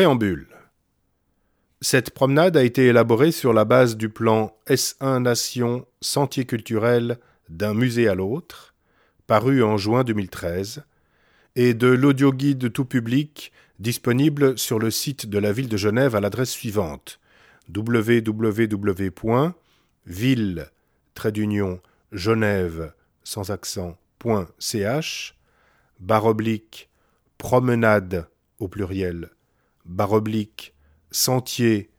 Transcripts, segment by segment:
Préambule. Cette promenade a été élaborée sur la base du plan S1 Nation Sentier culturel d'un musée à l'autre, paru en juin 2013, et de l'audioguide tout public disponible sur le site de la ville de Genève à l'adresse suivante www.ville genève sans accent.ch barre oblique promenade au pluriel barre oblique sentier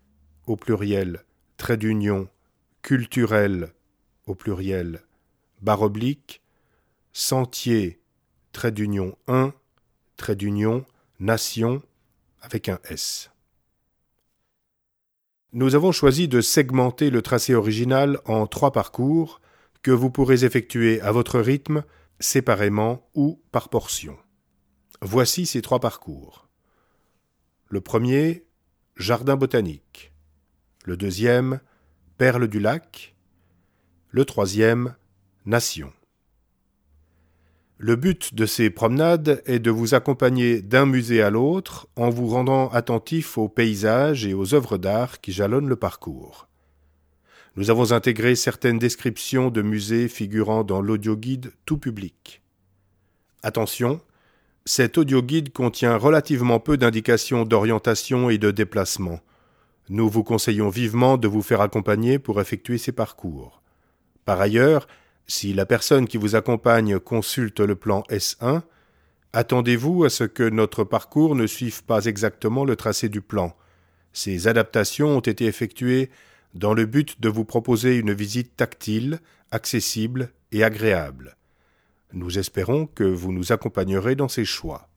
au pluriel trait d'union culturel au pluriel barre oblique sentier trait d'union 1 trait d'union nation avec un S. Nous avons choisi de segmenter le tracé original en trois parcours que vous pourrez effectuer à votre rythme, séparément ou par portion. Voici ces trois parcours. Le premier, Jardin botanique. Le deuxième, Perle du lac. Le troisième, Nation. Le but de ces promenades est de vous accompagner d'un musée à l'autre en vous rendant attentif aux paysages et aux œuvres d'art qui jalonnent le parcours. Nous avons intégré certaines descriptions de musées figurant dans l'audioguide tout public. Attention, cet audioguide contient relativement peu d'indications d'orientation et de déplacement. Nous vous conseillons vivement de vous faire accompagner pour effectuer ces parcours. Par ailleurs, si la personne qui vous accompagne consulte le plan S1, attendez-vous à ce que notre parcours ne suive pas exactement le tracé du plan. Ces adaptations ont été effectuées dans le but de vous proposer une visite tactile, accessible et agréable. Nous espérons que vous nous accompagnerez dans ces choix.